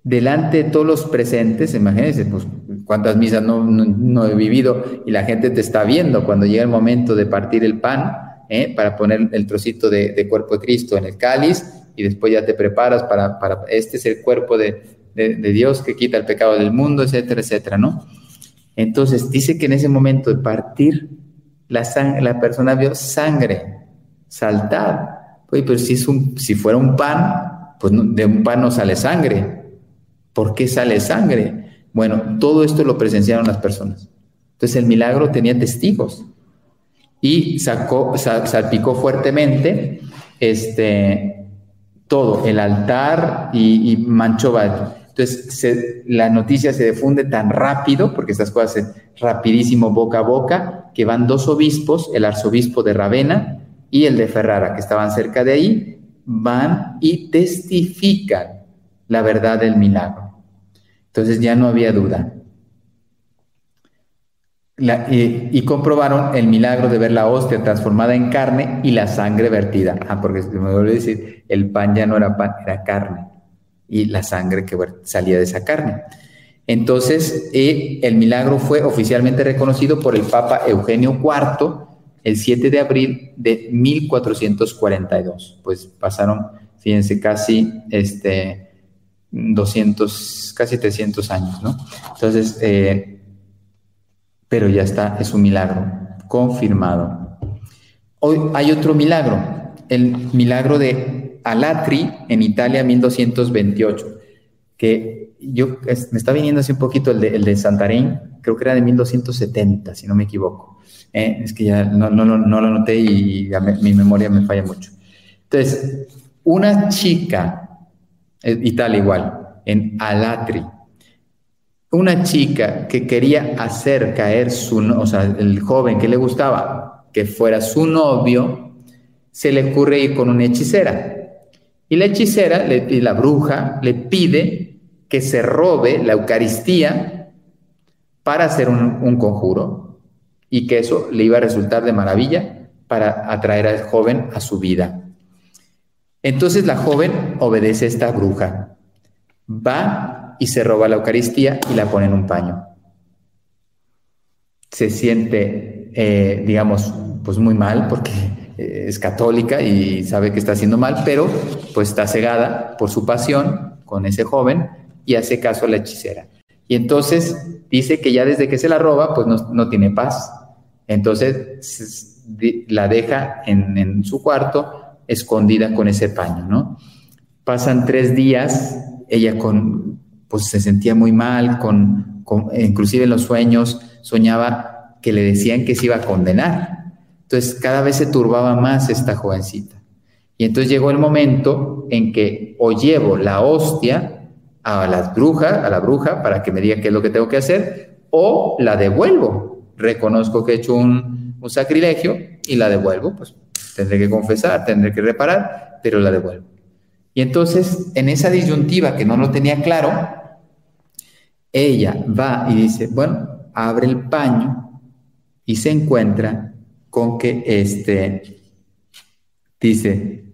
delante de todos los presentes. Imagínense, pues, cuántas misas no, he vivido y la gente te está viendo cuando llega el momento de partir el pan ¿eh? para poner el trocito de, cuerpo de Cristo en el cáliz y después ya te preparas para, este es el cuerpo de, Dios que quita el pecado del mundo, etcétera, etcétera, ¿no? Entonces dice que en ese momento de partir la, la persona vio sangre saltar Oye, pero si, fuera un pan, pues de un pan no sale sangre. ¿Por qué sale sangre? Bueno, todo esto lo presenciaron las personas. Entonces el milagro tenía testigos y sacó, salpicó fuertemente este, todo, el altar y, manchó Entonces la noticia se difunde tan rápido, porque estas cosas se rapidísimo boca a boca, que van dos obispos, el arzobispo de Ravenna y el de Ferrara, que estaban cerca de ahí, van y testifican la verdad del milagro. Entonces ya no había duda. y, comprobaron el milagro de ver la hostia transformada en carne y la sangre vertida. Ah, porque me vuelvo a decir, el pan ya no era pan, era carne. Y la sangre que salía de esa carne. Entonces, el milagro fue oficialmente reconocido por el Papa Eugenio IV el 7 de abril de 1442. Pues pasaron fíjense, casi este, 200, casi 300 años, ¿no? Entonces, eh, pero ya está, es un milagro, confirmado. Hoy hay otro milagro, el milagro de Alatri en Italia 1228, que yo me está viniendo así un poquito el de, el de creo que era de 1270, si no me equivoco. ¿eh? es que ya no, no, no, lo noté y mi memoria me falla mucho. Entonces, una chica, y tal igual, en Alatri, una chica que quería hacer caer su, o sea, el joven que le gustaba, que fuera su novio, se le ocurre ir con una hechicera. Y la hechicera, y la bruja, le pide que se robe la Eucaristía para hacer un conjuro y que eso le iba a resultar de maravilla para atraer al joven a su vida. Entonces la joven obedece a esta bruja, va y se roba la Eucaristía y la pone en un paño. Se siente, eh, digamos, pues muy mal porque eh, es católica y sabe que está haciendo mal, pero pues está cegada por su pasión con ese joven y hace caso a la hechicera. Y entonces dice que ya desde que se la roba, pues no, no tiene paz, entonces la deja en, su cuarto escondida con ese paño, ¿no? Pasan tres días, ella con, pues se sentía muy mal, con, inclusive en los sueños soñaba que le decían que se iba a condenar. Entonces cada vez se turbaba más esta jovencita. Y entonces llegó el momento en que o llevo la hostia a la bruja, a la bruja para que me diga qué es lo que tengo que hacer, o la devuelvo reconozco que he hecho un, sacrilegio y la devuelvo, pues tendré que confesar, tendré que reparar, pero la devuelvo. Y entonces, en esa disyuntiva que no lo tenía claro, ella va y dice, bueno, abre el paño y se encuentra con que este, dice,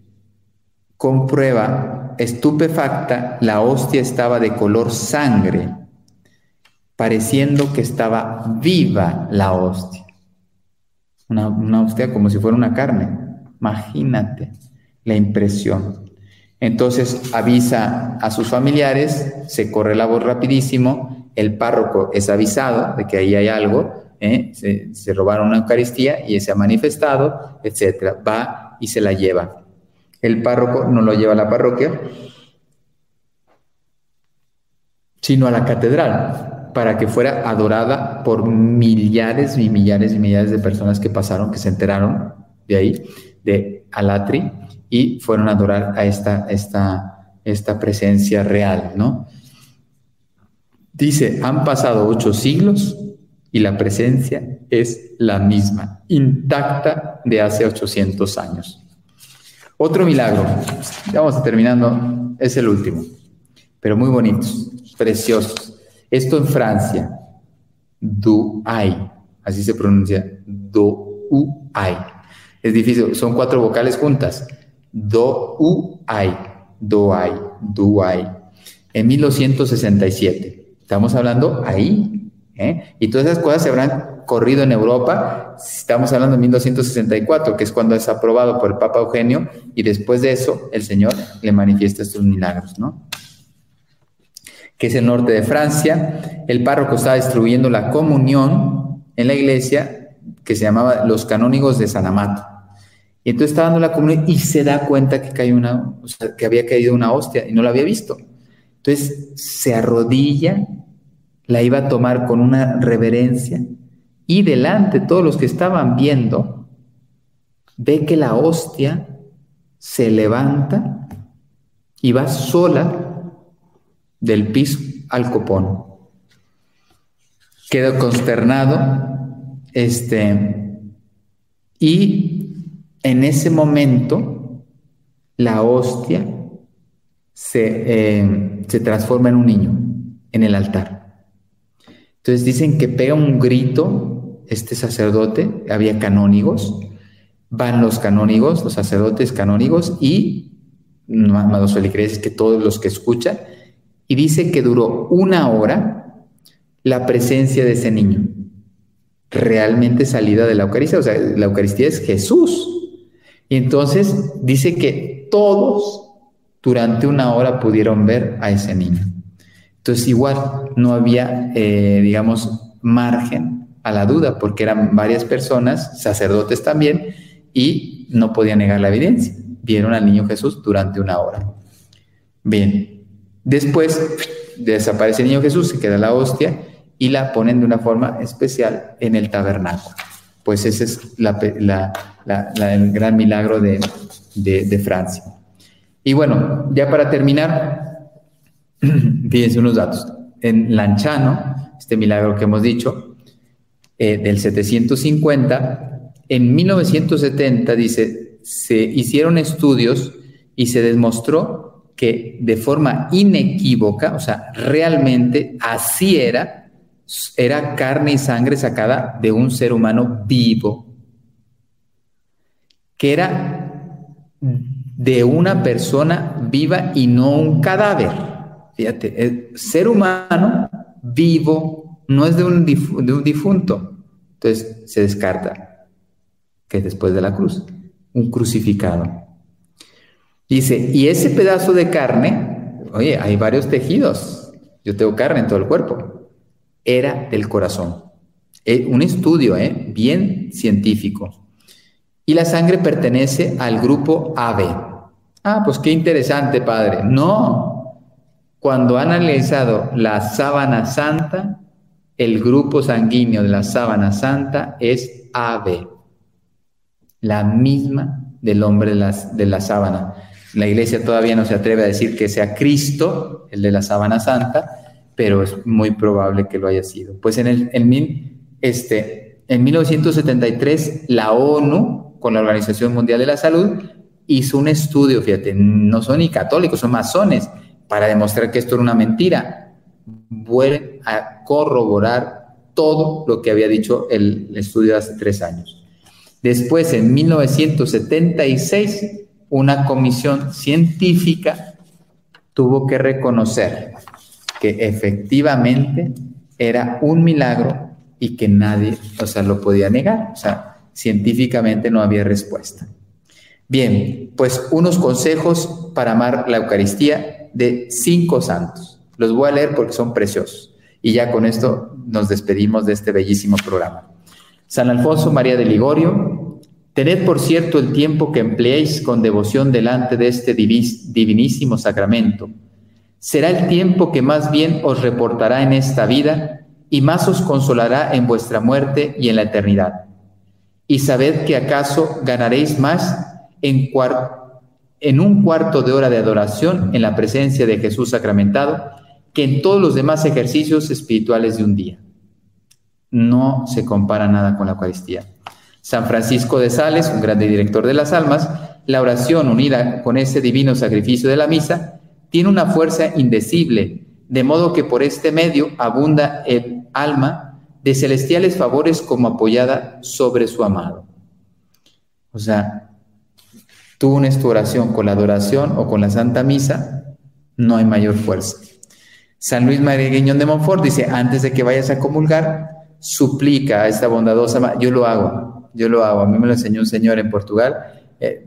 comprueba, estupefacta, la hostia estaba de color sangre pareciendo que estaba viva la hostia. Una, hostia como si fuera una carne. Imagínate la impresión. Entonces avisa a sus familiares, se corre la voz rapidísimo, el párroco es avisado de que ahí hay algo, ¿eh? se, robaron una Eucaristía y se ha manifestado, etc. Va y se la lleva. El párroco no lo lleva a la parroquia, sino a la catedral para que fuera adorada por millares y millares y millares de personas que pasaron, que se enteraron de ahí, de Alatri, y fueron a adorar a esta, esta, esta presencia real, ¿no? Dice, han pasado ocho siglos y la presencia es la misma, intacta de hace 800 años. Otro milagro, vamos terminando, es el último, pero muy bonitos, preciosos. Esto en Francia, Douai, así se pronuncia, Douai. Es difícil, son cuatro vocales juntas. Douai, Douai, Douai. En 1267. Estamos hablando ahí. ¿eh? Y todas esas cosas se habrán corrido en Europa. Estamos hablando de 1264, que es cuando es aprobado por el Papa Eugenio, y después de eso el Señor le manifiesta estos milagros, ¿no? que es el norte de Francia. El párroco estaba distribuyendo la comunión en la iglesia que se llamaba Los Canónigos de San Amato. Y entonces está dando la comunión y se da cuenta que, cayó una, que había caído una hostia y no la había visto. Entonces se arrodilla, la iba a tomar con una reverencia y delante de todos los que estaban viendo, ve que la hostia se levanta y va sola del piso al copón. Quedó consternado, este, y en ese momento la hostia se, eh, se transforma en un niño en el altar. Entonces dicen que pega un grito este sacerdote, había canónigos, van los canónigos, los sacerdotes canónigos y, amados feligreses, que todos los que escuchan, y dice que duró una hora la presencia de ese niño, realmente salida de la Eucaristía. O sea, la Eucaristía es Jesús. Y entonces dice que todos durante una hora pudieron ver a ese niño. Entonces igual no había, eh, digamos, margen a la duda, porque eran varias personas, sacerdotes también, y no podían negar la evidencia. Vieron al niño Jesús durante una hora. Bien, después desaparece el niño Jesús, se queda la hostia y la ponen de una forma especial en el tabernáculo. Pues ese es el gran milagro de, Francia. Y bueno, ya para terminar, fíjense unos datos. En Lanchano, este milagro que hemos dicho, eh, del 750, en 1970, dice, se hicieron estudios y se demostró que de forma inequívoca, o sea, realmente así era, era carne y sangre sacada de un ser humano vivo, que era de una persona viva y no un cadáver. Fíjate, ser humano vivo no es de un, de un difunto. Entonces se descarta que después de la cruz, un crucificado. Dice, y ese pedazo de carne, oye, hay varios tejidos, yo tengo carne en todo el cuerpo, era del corazón. Eh, un estudio eh, bien científico. Y la sangre pertenece al grupo AB. Ah, pues qué interesante, padre. No, cuando han analizado la sábana santa, el grupo sanguíneo de la sábana santa es AB, la misma del hombre de, de la sábana. La iglesia todavía no se atreve a decir que sea Cristo, el de la sábana santa, pero es muy probable que lo haya sido. Pues en, el, en, este, en 1973 la ONU con la Organización Mundial de la Salud, hizo un estudio, fíjate, no son ni católicos, son masones, para demostrar que esto era una mentira. Vuelven a corroborar todo lo que había dicho el estudio hace tres años. Después, en 1976, una comisión científica tuvo que reconocer que efectivamente era un milagro y que nadie, o sea, lo podía negar. O sea, científicamente no había respuesta. Bien, pues unos consejos para amar la Eucaristía de cinco santos. Los voy a leer porque son preciosos. Y ya con esto nos despedimos de este bellísimo programa. San Alfonso María de Ligorio, tened por cierto el tiempo que empleéis con devoción delante de este divinísimo sacramento. Será el tiempo que más bien os reportará en esta vida y más os consolará en vuestra muerte y en la eternidad y sabed que acaso ganaréis más en, un cuarto de hora de adoración en la presencia de Jesús sacramentado que en todos los demás ejercicios espirituales de un día. No se compara nada con la Eucaristía. San Francisco de Sales, un grande director de las almas, la oración unida con ese divino sacrificio de la misa tiene una fuerza indecible, de modo que por este medio abunda el alma de celestiales favores como apoyada sobre su amado. O sea, tú unes tu oración con la adoración o con la Santa Misa, no hay mayor fuerza. San Luis María Guiñón de Montfort dice, antes de que vayas a comulgar, suplica a esta bondadosa, yo lo hago, yo lo hago, a mí me lo enseñó un señor en Portugal, eh,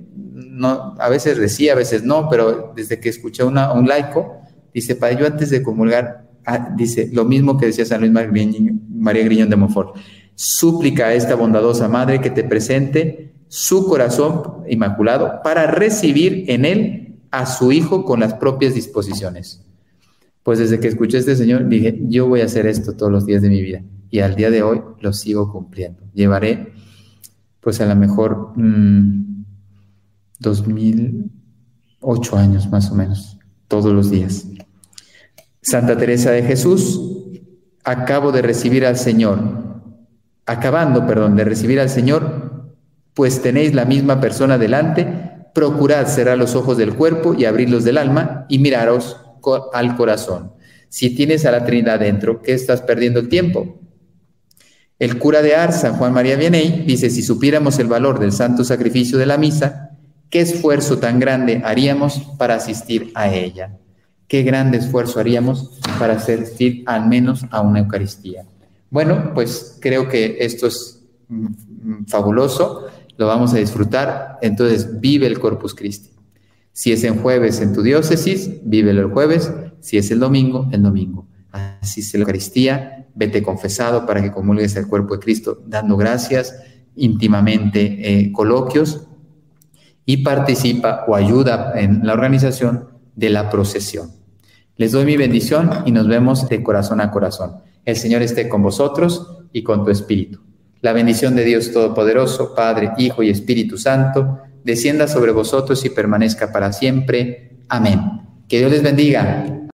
no, a veces decía, a veces no, pero desde que escuché una, un laico, dice, para yo antes de comulgar, Ah, dice lo mismo que decía San Luis María Griñón de Montfort. Súplica a esta bondadosa madre que te presente su corazón inmaculado para recibir en él a su hijo con las propias disposiciones. Pues desde que escuché a este señor dije, yo voy a hacer esto todos los días de mi vida y al día de hoy lo sigo cumpliendo. Llevaré, pues a lo mejor, 2008 mm, años más o menos, todos los días. Santa Teresa de Jesús, acabo de recibir al Señor, acabando, perdón, de recibir al Señor, pues tenéis la misma persona delante, procurad cerrar los ojos del cuerpo y abrirlos del alma y miraros al corazón. Si tienes a la Trinidad dentro, ¿qué estás perdiendo el tiempo? El cura de Ars, San Juan María Vianney, dice, si supiéramos el valor del santo sacrificio de la misa, ¿qué esfuerzo tan grande haríamos para asistir a ella? qué grande esfuerzo haríamos para asistir al menos a una Eucaristía. Bueno, pues creo que esto es mm, fabuloso, lo vamos a disfrutar, entonces vive el Corpus Christi. Si es en jueves en tu diócesis, vívelo el jueves. Si es el domingo, el domingo. Así es la Eucaristía, vete confesado para que comulgues el cuerpo de Cristo, dando gracias, íntimamente eh, coloquios y participa o ayuda en la organización de la procesión. Les doy mi bendición y nos vemos de corazón a corazón. El Señor esté con vosotros y con tu espíritu. La bendición de Dios Todopoderoso, Padre, Hijo y Espíritu Santo, descienda sobre vosotros y permanezca para siempre. Amén. Que Dios les bendiga.